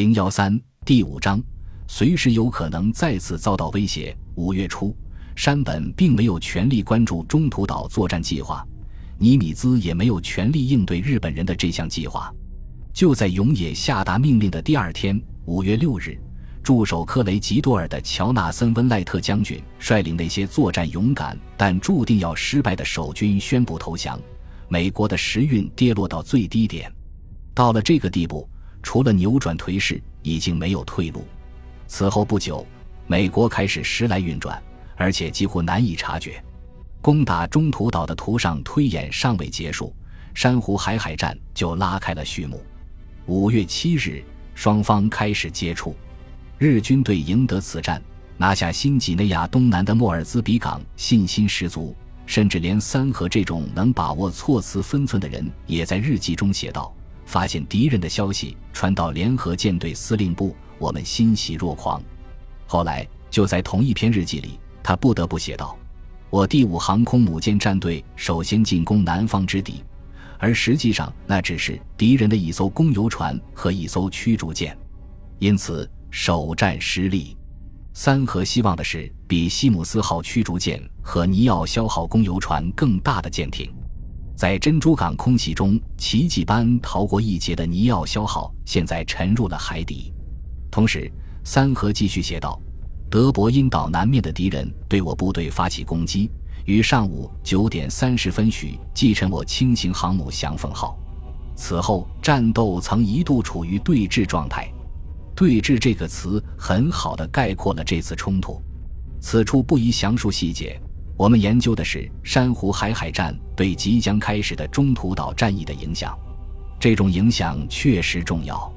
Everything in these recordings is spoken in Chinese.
零幺三第五章，随时有可能再次遭到威胁。五月初，山本并没有全力关注中途岛作战计划，尼米兹也没有全力应对日本人的这项计划。就在永野下达命令的第二天，五月六日，驻守科雷吉多尔的乔纳森·温赖特将军率领那些作战勇敢但注定要失败的守军宣布投降。美国的时运跌落到最低点，到了这个地步。除了扭转颓势，已经没有退路。此后不久，美国开始时来运转，而且几乎难以察觉。攻打中途岛的图上推演尚未结束，珊瑚海海战就拉开了序幕。五月七日，双方开始接触。日军队赢得此战，拿下新几内亚东南的莫尔兹比港，信心十足。甚至连三河这种能把握措辞分寸的人，也在日记中写道。发现敌人的消息传到联合舰队司令部，我们欣喜若狂。后来就在同一篇日记里，他不得不写道：“我第五航空母舰战队首先进攻南方之敌，而实际上那只是敌人的一艘公游船和一艘驱逐舰，因此首战失利。三河希望的是比西姆斯号驱逐舰和尼奥肖号攻游船更大的舰艇。”在珍珠港空袭中奇迹般逃过一劫的尼奥肖号，现在沉入了海底。同时，三河继续写道：“德伯因岛南面的敌人对我部队发起攻击，于上午九点三十分许击沉我轻型航母翔凤号。此后，战斗曾一度处于对峙状态。对峙这个词很好的概括了这次冲突。此处不宜详述细节。”我们研究的是珊瑚海海战对即将开始的中途岛战役的影响，这种影响确实重要。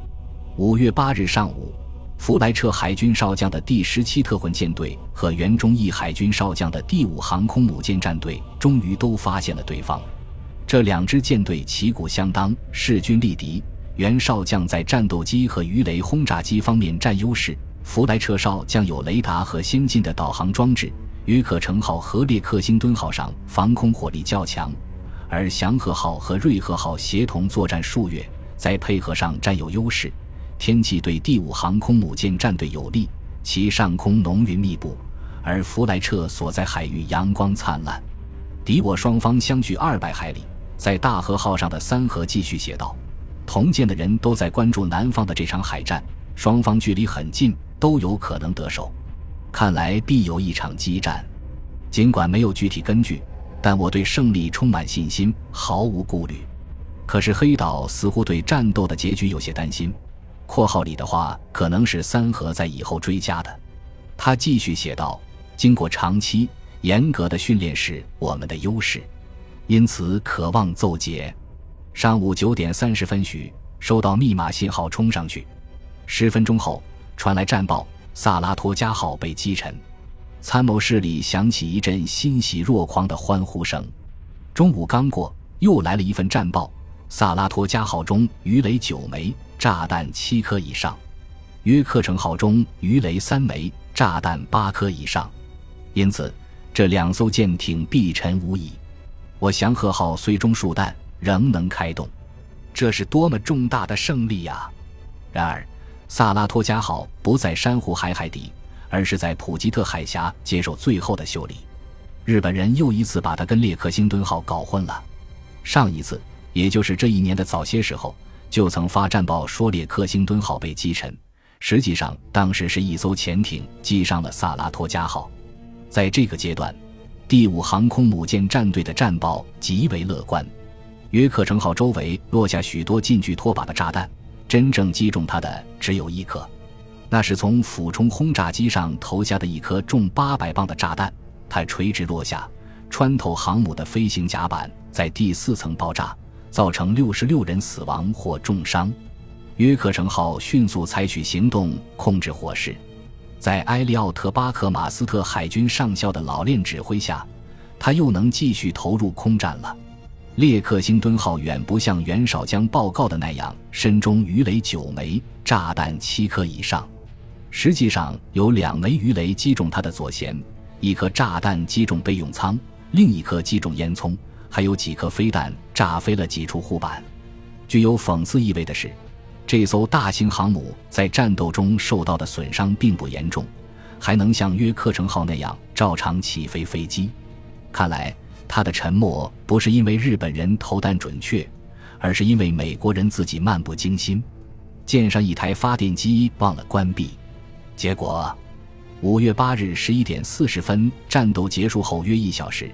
五月八日上午，弗莱彻海军少将的第十七特混舰队和原中义海军少将的第五航空母舰战队终于都发现了对方。这两支舰队旗鼓相当，势均力敌。袁少将在战斗机和鱼雷轰炸机方面占优势，弗莱彻少将有雷达和先进的导航装置。约克城号和列克星敦号上防空火力较强，而祥和号和瑞和号协同作战数月，在配合上占有优势。天气对第五航空母舰战队有利，其上空浓云密布，而弗莱彻所在海域阳光灿烂。敌我双方相距二百海里，在大和号上的三河继续写道：“同舰的人都在关注南方的这场海战，双方距离很近，都有可能得手。”看来必有一场激战，尽管没有具体根据，但我对胜利充满信心，毫无顾虑。可是黑岛似乎对战斗的结局有些担心。括号里的话可能是三河在以后追加的。他继续写道：“经过长期严格的训练是我们的优势，因此渴望奏捷。”上午九点三十分许，收到密码信号，冲上去。十分钟后，传来战报。萨拉托加号被击沉，参谋室里响起一阵欣喜若狂的欢呼声。中午刚过，又来了一份战报：萨拉托加号中鱼雷九枚，炸弹七颗以上；约克城号中鱼雷三枚，炸弹八颗以上。因此，这两艘舰艇必沉无疑。我祥和号虽中数弹，仍能开动，这是多么重大的胜利呀！然而。萨拉托加号不在珊瑚海海底，而是在普吉特海峡接受最后的修理。日本人又一次把它跟列克星敦号搞混了。上一次，也就是这一年的早些时候，就曾发战报说列克星敦号被击沉。实际上，当时是一艘潜艇击伤了萨拉托加号。在这个阶段，第五航空母舰战队的战报极为乐观。约克城号周围落下许多近距拖把的炸弹。真正击中他的只有一颗，那是从俯冲轰炸机上投下的一颗重八百磅的炸弹。它垂直落下，穿透航母的飞行甲板，在第四层爆炸，造成六十六人死亡或重伤。约克城号迅速采取行动控制火势，在埃利奥特·巴克马斯特海军上校的老练指挥下，他又能继续投入空战了。列克星敦号远不像袁绍将报告的那样身中鱼雷九枚，炸弹七颗以上。实际上有两枚鱼雷击中他的左舷，一颗炸弹击中备用舱，另一颗击中烟囱，还有几颗飞弹炸飞了几处护板。具有讽刺意味的是，这艘大型航母在战斗中受到的损伤并不严重，还能像约克城号那样照常起飞飞机。看来，他的沉默不是因为日本人投弹准确，而是因为美国人自己漫不经心。舰上一台发电机忘了关闭，结果，五月八日十一点四十分，战斗结束后约一小时，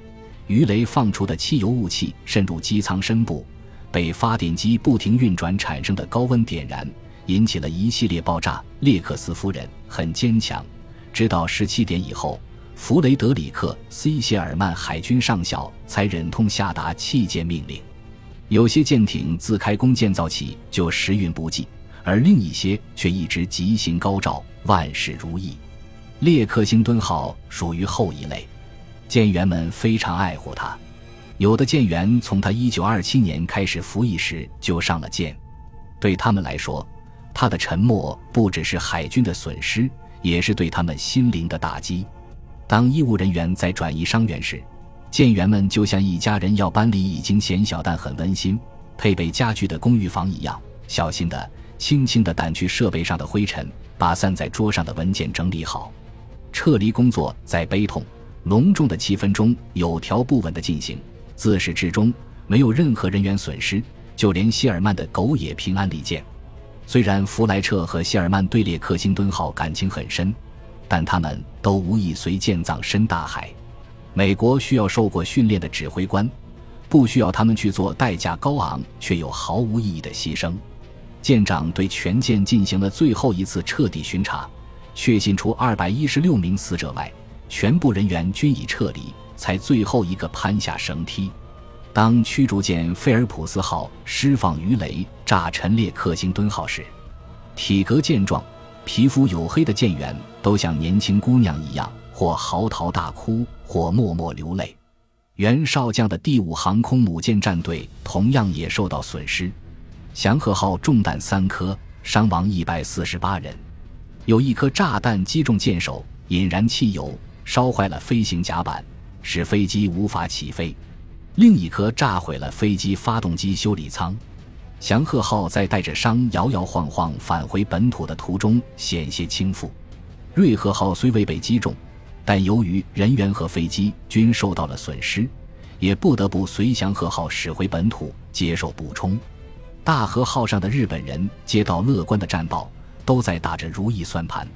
鱼雷放出的汽油雾气渗入机舱深部，被发电机不停运转产生的高温点燃，引起了一系列爆炸。列克斯夫人很坚强，直到十七点以后，弗雷德里克 ·C· 谢尔曼海军上校才忍痛下达弃舰命令。有些舰艇自开工建造起就时运不济。而另一些却一直吉星高照，万事如意。列克星敦号属于后一类，舰员们非常爱护它。有的舰员从他1927年开始服役时就上了舰，对他们来说，他的沉没不只是海军的损失，也是对他们心灵的打击。当医务人员在转移伤员时，舰员们就像一家人要搬离已经狭小但很温馨、配备家具的公寓房一样，小心的。轻轻地掸去设备上的灰尘，把散在桌上的文件整理好。撤离工作在悲痛、隆重的气氛中有条不紊地进行，自始至终没有任何人员损失，就连谢尔曼的狗也平安离舰。虽然弗莱彻和谢尔曼对列克星敦号感情很深，但他们都无意随舰葬深大海。美国需要受过训练的指挥官，不需要他们去做代价高昂却又毫无意义的牺牲。舰长对全舰进行了最后一次彻底巡查，确信除二百一十六名死者外，全部人员均已撤离，才最后一个攀下绳梯。当驱逐舰菲尔普斯号释放鱼雷炸沉列克星敦号时，体格健壮、皮肤黝黑的舰员都像年轻姑娘一样，或嚎啕大哭，或默默流泪。袁少将的第五航空母舰战队同样也受到损失。祥和号中弹三颗，伤亡一百四十八人。有一颗炸弹击中舰首，引燃汽油，烧坏了飞行甲板，使飞机无法起飞；另一颗炸毁了飞机发动机修理舱。祥和号在带着伤摇摇晃晃返回本土的途中险些倾覆。瑞和号虽未被击中，但由于人员和飞机均受到了损失，也不得不随祥和号驶回本土接受补充。大和号上的日本人接到乐观的战报，都在打着如意算盘。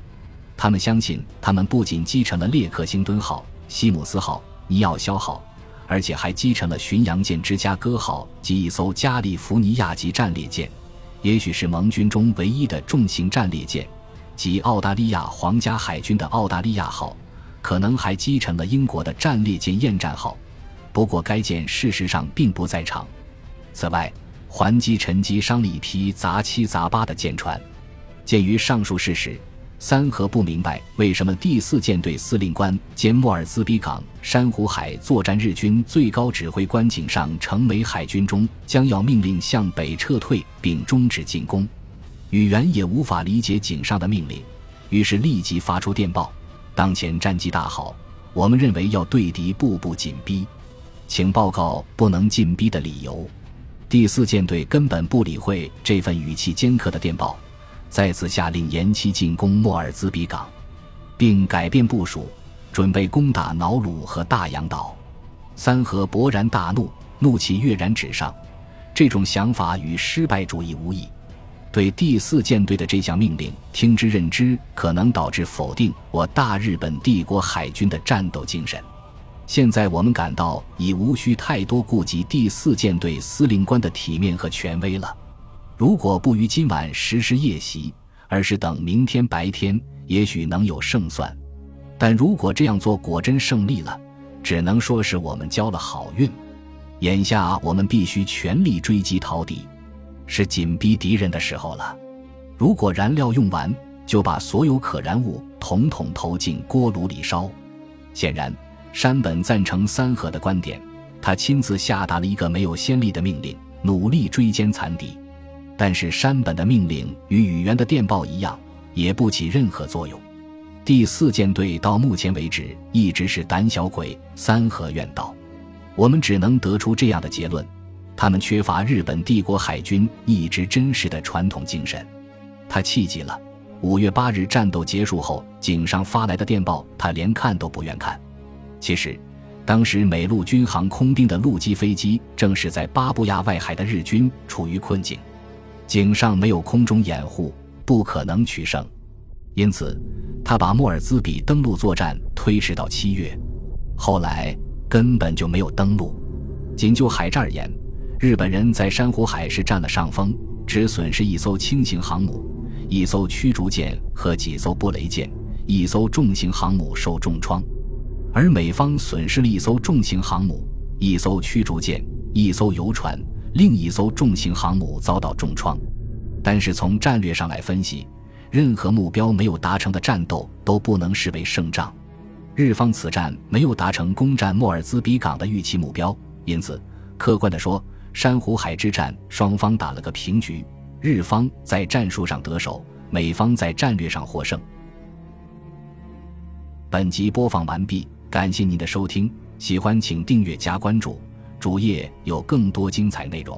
他们相信，他们不仅击沉了列克星敦号、西姆斯号、尼奥肖号，而且还击沉了巡洋舰芝加哥号及一艘加利福尼亚级战列舰，也许是盟军中唯一的重型战列舰，及澳大利亚皇家海军的澳大利亚号，可能还击沉了英国的战列舰厌战号。不过，该舰事实上并不在场。此外，还击沉击伤了一批杂七杂八的舰船。鉴于上述事实，三河不明白为什么第四舰队司令官兼莫尔兹比港珊瑚海作战日军最高指挥官井上成美海军中将要命令向北撤退并终止进攻。宇垣也无法理解井上的命令，于是立即发出电报：当前战绩大好，我们认为要对敌步步紧逼，请报告不能进逼的理由。第四舰队根本不理会这份语气尖刻的电报，再次下令延期进攻莫尔兹比港，并改变部署，准备攻打瑙鲁和大洋岛。三河勃然大怒，怒气跃然纸上。这种想法与失败主义无异。对第四舰队的这项命令听之任之，可能导致否定我大日本帝国海军的战斗精神。现在我们感到已无需太多顾及第四舰队司令官的体面和权威了。如果不于今晚实施夜袭，而是等明天白天，也许能有胜算。但如果这样做果真胜利了，只能说是我们交了好运。眼下我们必须全力追击逃敌，是紧逼敌人的时候了。如果燃料用完，就把所有可燃物统统投进锅炉里烧。显然。山本赞成三河的观点，他亲自下达了一个没有先例的命令，努力追歼残敌。但是山本的命令与宇垣的电报一样，也不起任何作用。第四舰队到目前为止一直是胆小鬼。三河怨道：“我们只能得出这样的结论：他们缺乏日本帝国海军一直真实的传统精神。他气急了。五月八日战斗结束后，井上发来的电报，他连看都不愿看。其实，当时美陆军航空兵的陆基飞机正是在巴布亚外海的日军处于困境，井上没有空中掩护，不可能取胜。因此，他把莫尔兹比登陆作战推迟到七月。后来根本就没有登陆。仅就海战而言，日本人在珊瑚海是占了上风，只损失一艘轻型航母。一艘驱逐舰和几艘布雷舰，一艘重型航母受重创，而美方损失了一艘重型航母、一艘驱逐舰、一艘游船，另一艘重型航母遭到重创。但是从战略上来分析，任何目标没有达成的战斗都不能视为胜仗。日方此战没有达成攻占莫尔兹比港的预期目标，因此客观地说，珊瑚海之战双方打了个平局。日方在战术上得手，美方在战略上获胜。本集播放完毕，感谢您的收听，喜欢请订阅加关注，主页有更多精彩内容。